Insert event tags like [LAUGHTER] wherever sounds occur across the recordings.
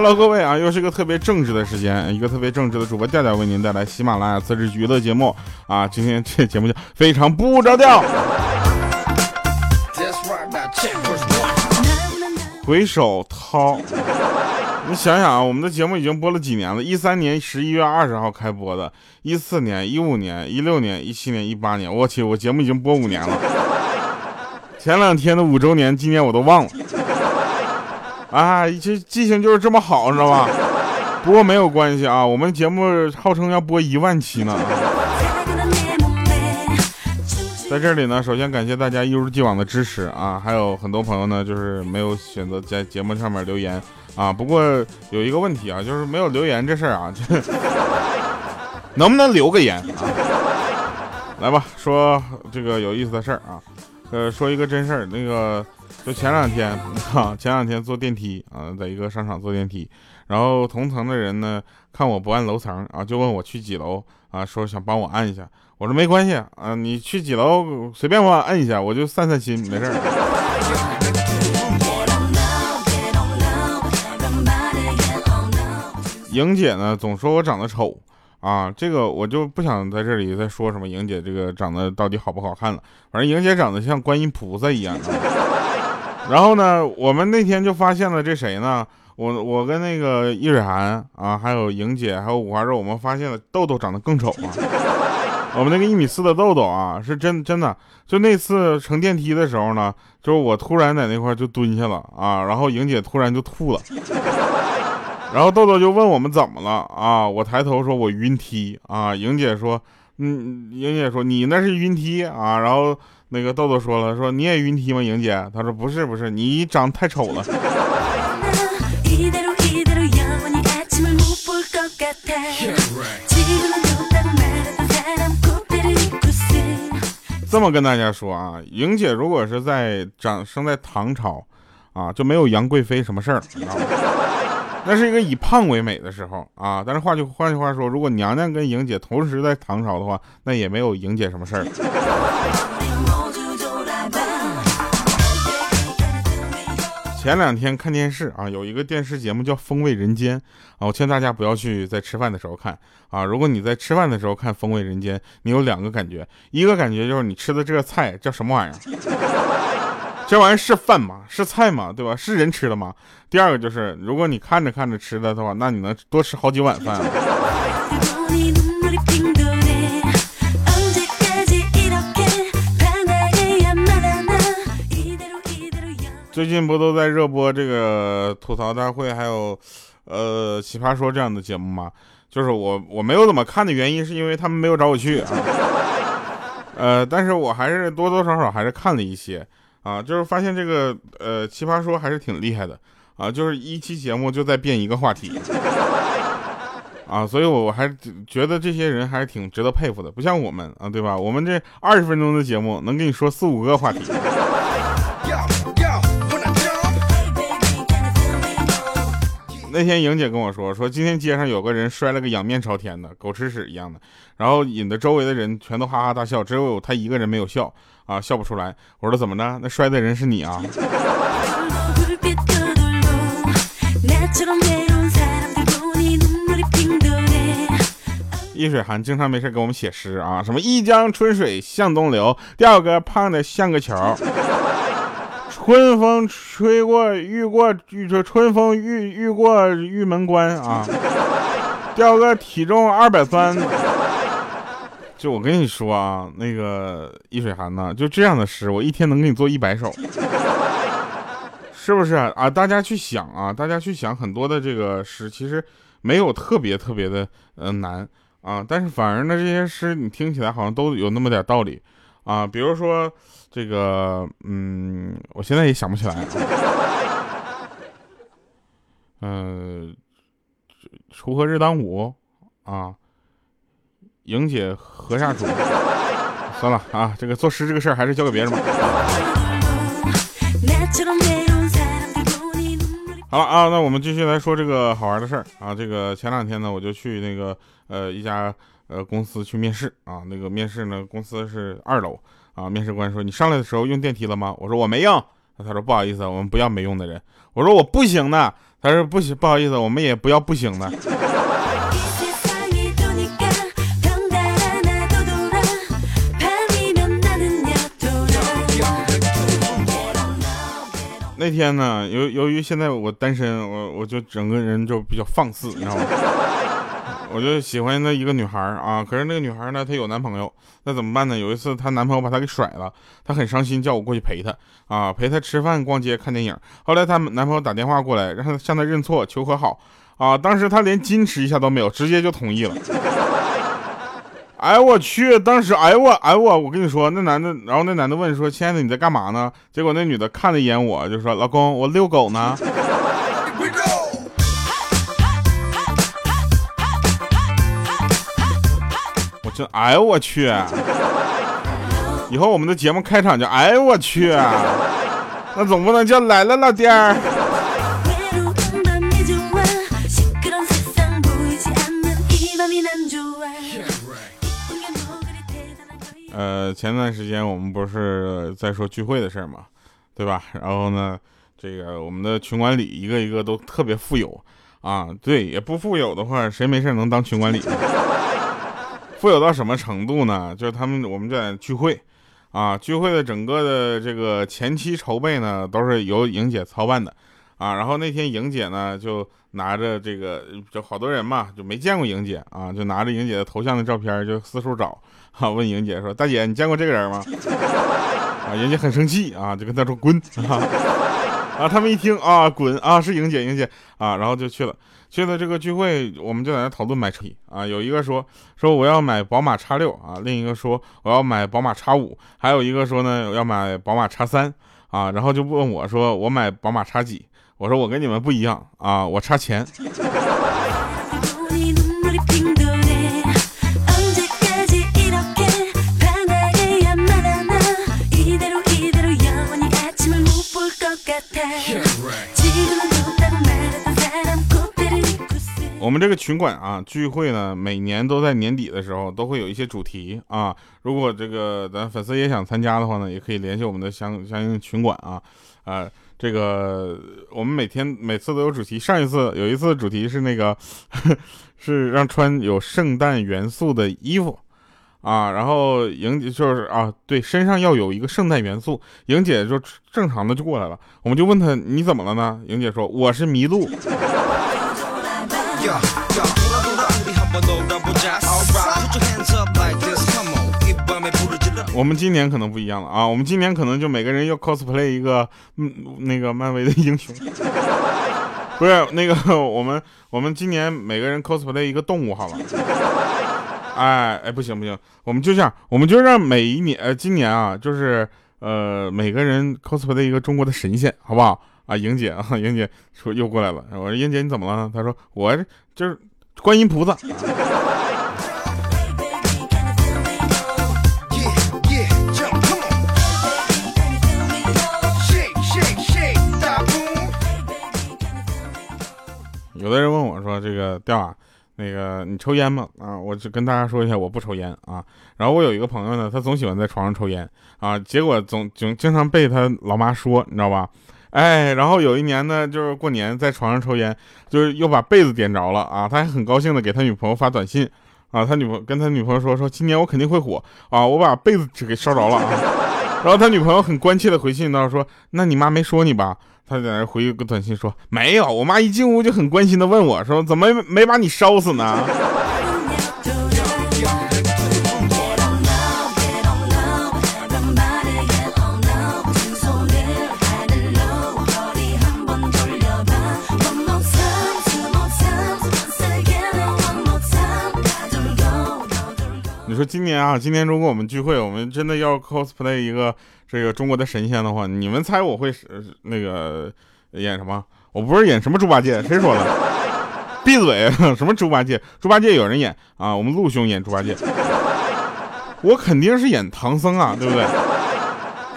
Hello，各位啊，又是一个特别正直的时间，一个特别正直的主播调调为您带来喜马拉雅自制娱乐节目啊。今天 [LAUGHS] 这节目叫非常不着调。回首涛，你想想啊，我们的节目已经播了几年了？一三年十一月二十号开播的，一四年、一五年、一六年、一七年、一八年，我去，我节目已经播五年了。前两天的五周年纪念我都忘了。啊，这记性就是这么好，知道吧？不过没有关系啊，我们节目号称要播一万期呢。在这里呢，首先感谢大家一如既往的支持啊，还有很多朋友呢，就是没有选择在节目上面留言啊。不过有一个问题啊，就是没有留言这事儿啊，[LAUGHS] 能不能留个言啊？来吧，说这个有意思的事儿啊，呃，说一个真事儿，那个。就前两天啊，前两天坐电梯啊，在一个商场坐电梯，然后同层的人呢看我不按楼层啊，就问我去几楼啊，说想帮我按一下。我说没关系啊，你去几楼随便我按一下，我就散散心，没事儿。莹姐呢总说我长得丑啊，这个我就不想在这里再说什么莹姐这个长得到底好不好看了，反正莹姐长得像观音菩萨一样。然后呢，我们那天就发现了这谁呢？我我跟那个易水寒啊，还有莹姐，还有五花肉，我们发现了豆豆长得更丑啊。[LAUGHS] 我们那个一米四的豆豆啊，是真真的。就那次乘电梯的时候呢，就是我突然在那块就蹲下了啊，然后莹姐突然就吐了，然后豆豆就问我们怎么了啊？我抬头说我晕梯啊，莹姐说嗯，莹姐说你那是晕梯啊，然后。那个豆豆说了，说你也晕梯吗，莹姐？他说不是不是，你长太丑了。这么跟大家说啊，莹姐如果是在长生在唐朝，啊就没有杨贵妃什么事儿，[LAUGHS] 那是一个以胖为美的时候啊。但是话就换句话说，如果娘娘跟莹姐同时在唐朝的话，那也没有莹姐什么事儿。前两天看电视啊，有一个电视节目叫《风味人间》啊，我劝大家不要去在吃饭的时候看啊。如果你在吃饭的时候看《风味人间》，你有两个感觉，一个感觉就是你吃的这个菜叫什么玩意儿？[LAUGHS] 这玩意儿是饭吗？是菜吗？对吧？是人吃的吗？第二个就是，如果你看着看着吃的的话，那你能多吃好几碗饭。[LAUGHS] 最近不都在热播这个吐槽大会，还有，呃，奇葩说这样的节目吗？就是我我没有怎么看的原因，是因为他们没有找我去啊。[LAUGHS] 呃，但是我还是多多少少还是看了一些啊，就是发现这个呃奇葩说还是挺厉害的啊，就是一期节目就在变一个话题 [LAUGHS] 啊，所以我我还觉得这些人还是挺值得佩服的，不像我们啊，对吧？我们这二十分钟的节目能跟你说四五个话题。那天莹姐跟我说，说今天街上有个人摔了个仰面朝天的狗吃屎一样的，然后引得周围的人全都哈哈大笑，只有他一个人没有笑啊，笑不出来。我说怎么的？那摔的人是你啊？易水寒经常没事给我们写诗啊，什么一江春水向东流，第二个胖的像个球。春风吹过，遇过遇这春风遇遇过玉门关啊，[LAUGHS] 掉个体重二百三。[LAUGHS] 就我跟你说啊，那个易水寒呢，就这样的诗，我一天能给你做一百首，[LAUGHS] 是不是啊？大家去想啊，大家去想很多的这个诗，其实没有特别特别的呃难啊，但是反而呢，这些诗你听起来好像都有那么点道理啊，比如说。这个，嗯，我现在也想不起来。嗯，锄禾日当午，啊，莹姐禾下土。算了啊，这个作诗这个事儿还是交给别人吧。好了啊，那我们继续来说这个好玩的事儿啊。这个前两天呢，我就去那个呃一家呃公司去面试啊。那个面试呢，公司是二楼。啊！面试官说：“你上来的时候用电梯了吗？”我说：“我没用。”他说：“不好意思，我们不要没用的人。”我说：“我不行的。”他说不行，不好意思，我们也不要不行的。那天呢，由由于现在我单身，我我就整个人就比较放肆，你知道吗？我就喜欢那一个女孩啊，可是那个女孩呢，她有男朋友，那怎么办呢？有一次她男朋友把她给甩了，她很伤心，叫我过去陪她啊，陪她吃饭、逛街、看电影。后来她男朋友打电话过来，让她向她认错、求和好啊。当时她连矜持一下都没有，直接就同意了。哎我去，当时哎我哎我，我跟你说那男的，然后那男的问说：“亲爱的，你在干嘛呢？”结果那女的看了一眼我，就说：“老公，我遛狗呢。”哎呦我去！以后我们的节目开场就哎呦我去，那总不能叫来了老弟儿。呃，前段时间我们不是在说聚会的事儿嘛，对吧？然后呢，这个我们的群管理一个一个都特别富有啊，对，也不富有的话，谁没事能当群管理？富有到什么程度呢？就是他们，我们在聚会，啊，聚会的整个的这个前期筹备呢，都是由莹姐操办的，啊，然后那天莹姐呢就拿着这个，就好多人嘛，就没见过莹姐啊，就拿着莹姐的头像的照片就四处找，啊，问莹姐说：“大姐，你见过这个人吗？”啊，莹姐很生气啊，就跟他说：“滚！”啊，啊，他们一听啊，滚啊，是莹姐，莹姐啊，然后就去了。现在这个聚会，我们就在那讨论买车啊。有一个说说我要买宝马叉六啊，另一个说我要买宝马叉五，还有一个说呢要买宝马叉三啊。然后就问我说我买宝马叉几？我说我跟你们不一样啊，我差钱。我们这个群管啊，聚会呢，每年都在年底的时候都会有一些主题啊。如果这个咱粉丝也想参加的话呢，也可以联系我们的相相应群管啊。啊，这个我们每天每次都有主题。上一次有一次主题是那个 [LAUGHS] 是让穿有圣诞元素的衣服啊，然后莹姐就是啊，对，身上要有一个圣诞元素。莹姐就正常的就过来了，我们就问她你怎么了呢？莹姐说我是我们今年可能不一样了。啊！我们今年可能就每个人要 cosplay 一个，嗯，那个漫威的英雄，不是那个我们我们今年每个人 cosplay 一个动物，好了。哎哎，不行不行，我们就这样，我们就让每一年呃今年啊，就是呃每个人 cosplay 一个中国的神仙，好不好？啊，莹姐啊，莹姐说又过来了。我说莹姐你怎么了？她说我就是观音菩萨。有的人问我说：“这个调啊，那个你抽烟吗？”啊，我就跟大家说一下，我不抽烟啊。然后我有一个朋友呢，他总喜欢在床上抽烟啊，结果总总经常被他老妈说，你知道吧？哎，然后有一年呢，就是过年在床上抽烟，就是又把被子点着了啊！他还很高兴的给他女朋友发短信啊，他女朋友跟他女朋友说说今年我肯定会火啊，我把被子纸给烧着了啊！[LAUGHS] 然后他女朋友很关切的回信到说，那你妈没说你吧？他在那回一个短信说没有，我妈一进屋就很关心的问我说怎么没把你烧死呢？说今年啊，今年如果我们聚会，我们真的要 cosplay 一个这个中国的神仙的话，你们猜我会是那个演什么？我不是演什么猪八戒，谁说的？闭嘴！[LAUGHS] 什么猪八戒？猪八戒有人演啊，我们陆兄演猪八戒，我肯定是演唐僧啊，对不对？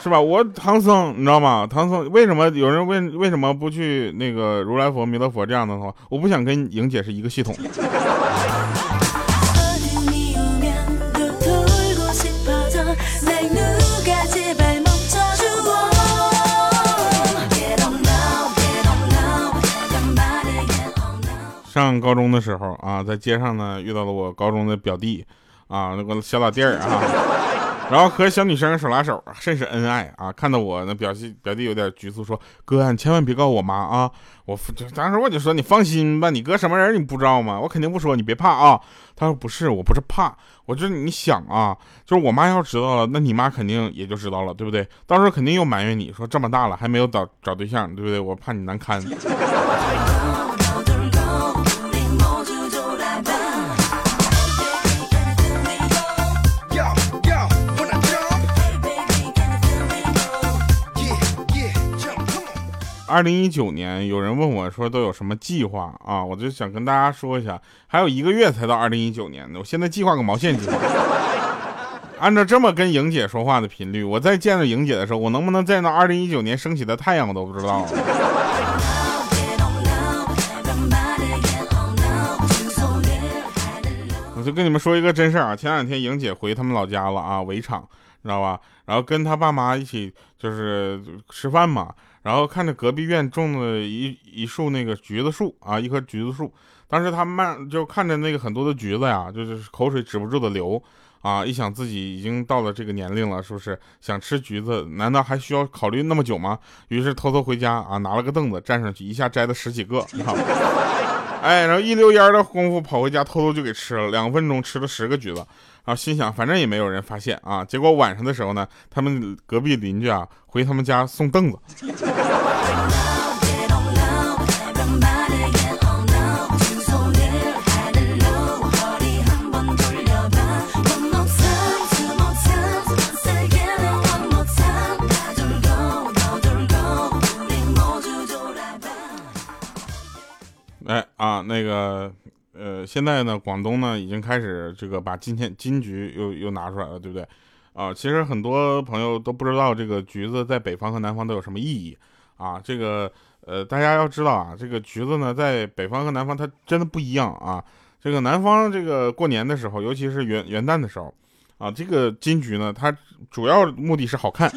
是吧？我唐僧，你知道吗？唐僧为什么有人问为什么不去那个如来佛、弥勒佛这样的话？我不想跟莹姐是一个系统。上高中的时候啊，在街上呢遇到了我高中的表弟啊，那个小老弟儿啊。然后和小女生手拉手，甚是恩爱啊！看到我那表弟表弟有点局促，说：“哥，你千万别告我妈啊！”我当时我就说：“你放心吧，你哥什么人你不知道吗？我肯定不说，你别怕啊。”他说：“不是，我不是怕，我就是你想啊，就是我妈要知道了，那你妈肯定也就知道了，对不对？到时候肯定又埋怨你说这么大了还没有找找对象，对不对？我怕你难堪。”二零一九年，有人问我说都有什么计划啊？我就想跟大家说一下，还有一个月才到二零一九年呢，我现在计划个毛线计划？[LAUGHS] 按照这么跟莹姐说话的频率，我再见到莹姐的时候，我能不能见到二零一九年升起的太阳，我都不知道。[LAUGHS] 我就跟你们说一个真事儿啊，前两天莹姐回他们老家了啊，围场，知道吧？然后跟他爸妈一起就是吃饭嘛。然后看着隔壁院种的一一树那个橘子树啊，一棵橘子树。当时他慢就看着那个很多的橘子呀，就是口水止不住的流啊。一想自己已经到了这个年龄了，是不是想吃橘子？难道还需要考虑那么久吗？于是偷偷回家啊，拿了个凳子站上去，一下摘了十几个。[LAUGHS] 哎，然后一溜烟的功夫跑回家，偷偷就给吃了。两分钟吃了十个橘子，然后心想反正也没有人发现啊。结果晚上的时候呢，他们隔壁邻居啊回他们家送凳子。那个，呃，现在呢，广东呢已经开始这个把金天金桔又又拿出来了，对不对？啊，其实很多朋友都不知道这个橘子在北方和南方都有什么意义啊。这个，呃，大家要知道啊，这个橘子呢在北方和南方它真的不一样啊。这个南方这个过年的时候，尤其是元元旦的时候，啊，这个金桔呢，它主要目的是好看。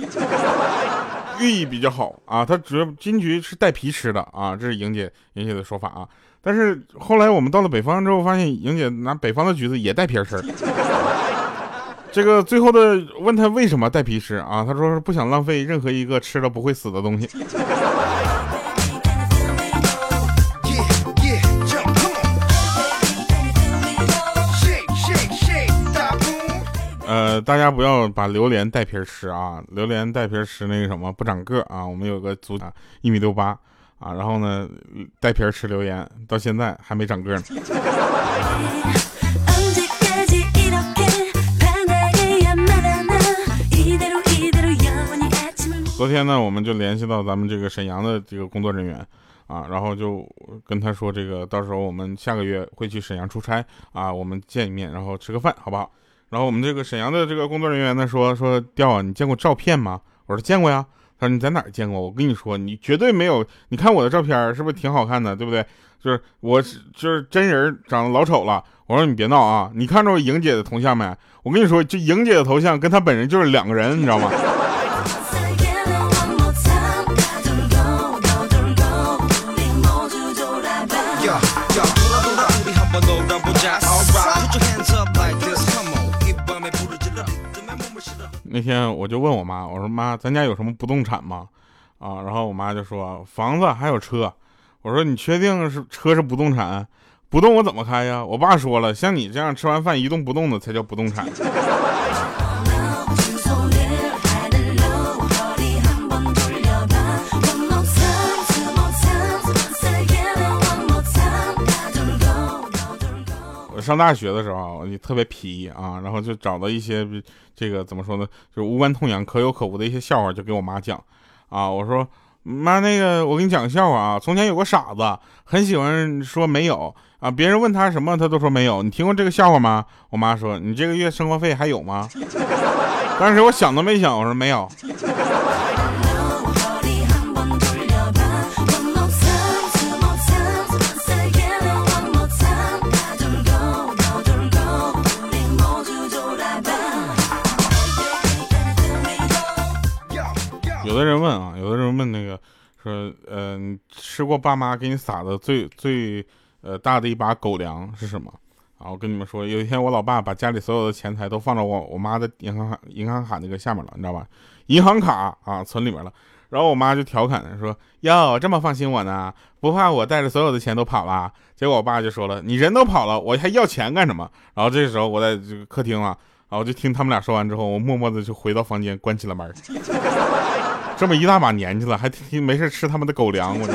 寓意比较好啊，它主要金桔是带皮吃的啊，这是莹姐莹姐的说法啊。但是后来我们到了北方之后，发现莹姐拿北方的橘子也带皮吃。这个最后的问他为什么带皮吃啊？他说是不想浪费任何一个吃了不会死的东西。呃，大家不要把榴莲带皮吃啊！榴莲带皮吃那个什么不长个啊！我们有个足一米六八啊，然后呢带皮儿吃榴莲，到现在还没长个呢。昨天呢，我们就联系到咱们这个沈阳的这个工作人员啊，然后就跟他说，这个到时候我们下个月会去沈阳出差啊，我们见一面，然后吃个饭，好不好？然后我们这个沈阳的这个工作人员呢说说调啊，你见过照片吗？我说见过呀。你在哪儿见过？我跟你说，你绝对没有。你看我的照片是不是挺好看的？对不对？就是我就是真人长得老丑了。我说你别闹啊！你看着我莹姐的头像没？我跟你说，就莹姐的头像跟她本人就是两个人，你知道吗？天我就问我妈，我说妈，咱家有什么不动产吗？啊，然后我妈就说房子还有车。我说你确定是车是不动产？不动我怎么开呀？我爸说了，像你这样吃完饭一动不动的才叫不动产。上大学的时候你特别皮啊，然后就找到一些这个怎么说呢，就是无关痛痒、可有可无的一些笑话，就给我妈讲啊。我说妈，那个我给你讲个笑话啊。从前有个傻子，很喜欢说没有啊，别人问他什么，他都说没有。你听过这个笑话吗？我妈说你这个月生活费还有吗？当时我想都没想，我说没有。有的人问啊，有的人问那个说，嗯，吃过爸妈给你撒的最最，呃大的一把狗粮是什么？啊，我跟你们说，有一天我老爸把家里所有的钱财都放到我我妈的银行卡银行卡那个下面了，你知道吧？银行卡啊存里面了。然后我妈就调侃说：“哟，这么放心我呢？不怕我带着所有的钱都跑了？”结果我爸就说了：“你人都跑了，我还要钱干什么？”然后这时候我在这个客厅啊，然后就听他们俩说完之后，我默默的就回到房间关起了门。这么一大把年纪了，还听没事吃他们的狗粮，我。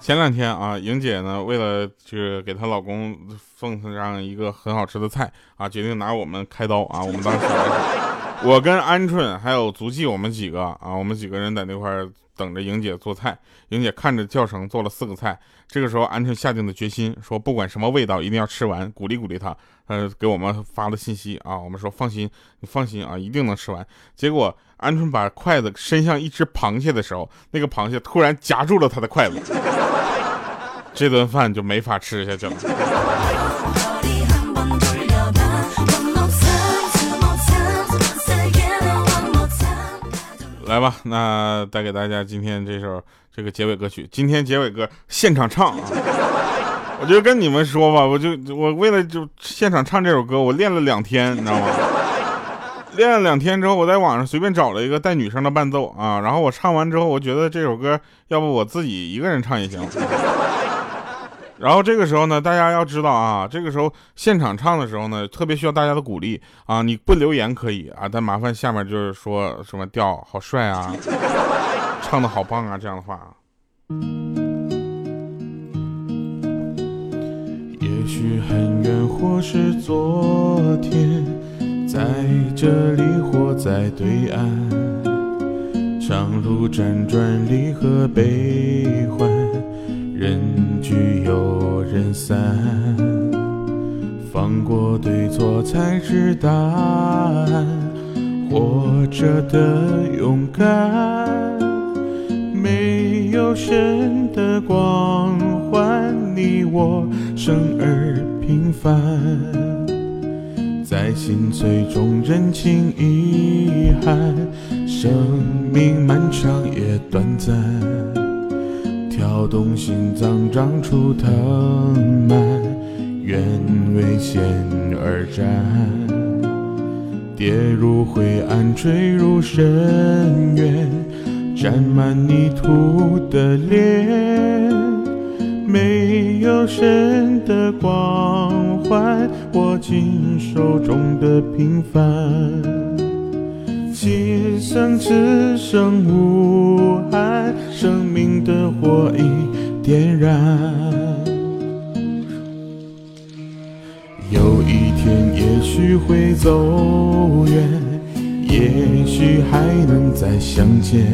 前两天啊，莹姐呢，为了就是给她老公奉上一个很好吃的菜啊，决定拿我们开刀啊。我们当时，我跟鹌鹑还有足迹，我们几个啊，我们几个人在那块等着莹姐做菜。莹姐看着教程做了四个菜，这个时候鹌鹑下定了决心，说不管什么味道，一定要吃完，鼓励鼓励他。呃，给我们发了信息啊，我们说放心，你放心啊，一定能吃完。结果鹌鹑把筷子伸向一只螃蟹的时候，那个螃蟹突然夹住了他的筷子。[LAUGHS] 这顿饭就没法吃下去了。吧，那带给大家今天这首这个结尾歌曲。今天结尾歌现场唱啊！我就跟你们说吧，我就我为了就现场唱这首歌，我练了两天，你知道吗？练了两天之后，我在网上随便找了一个带女生的伴奏啊，然后我唱完之后，我觉得这首歌要不我自己一个人唱也行。然后这个时候呢，大家要知道啊，这个时候现场唱的时候呢，特别需要大家的鼓励啊！你不留言可以啊，但麻烦下面就是说什么调好帅啊，[LAUGHS] 唱的好棒啊这样的话。也许很远或是昨天，在这里或在对岸，长路辗转离合悲欢。人聚又人散，放过对错才知答案。活着的勇敢，没有神的光环，你我生而平凡，在心碎中认清遗憾。生命漫长也短暂。跳动心脏长出藤蔓，愿为险而战。跌入灰暗，坠入深渊，沾满泥土的脸，没有神的光环，握紧手中的平凡。今生只剩无憾，生命的火已点燃。有一天也许会走远，也许还能再相见。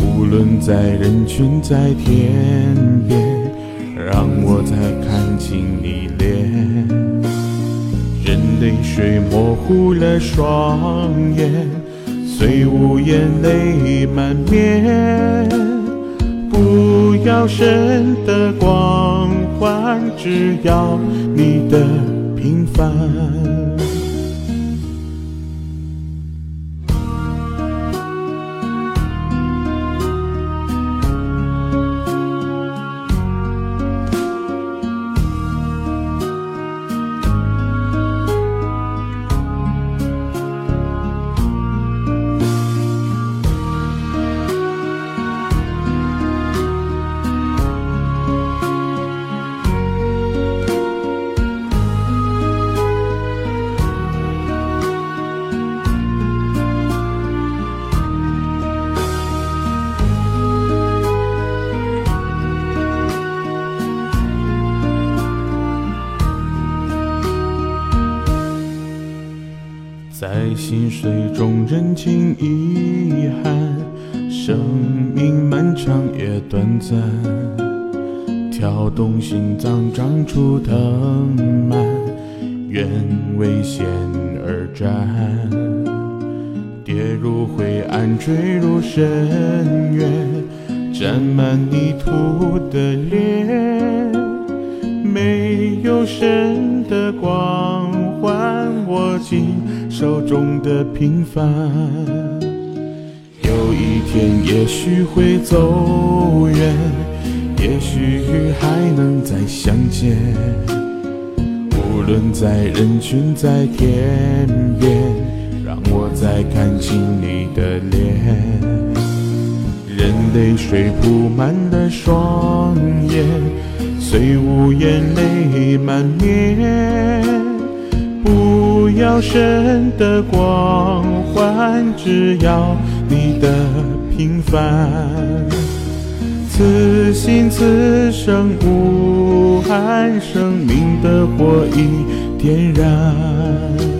无论在人群在天边，让我再看清你脸。泪水模糊了双眼，虽无言泪满面。不要神的光环，只要你的平凡。中认清遗憾，生命漫长也短暂，跳动心脏长出藤蔓，愿为险而战，跌入灰暗，坠入深渊，沾满泥土的脸。没有神的光环，我紧手中的平凡。有一天也许会走远，也许还能再相见。无论在人群在天边，让我再看清你的脸。任泪水铺满了双眼，虽无言泪满面。不要神的光环，只要你的平凡。此心此生无憾，生命的火已点燃。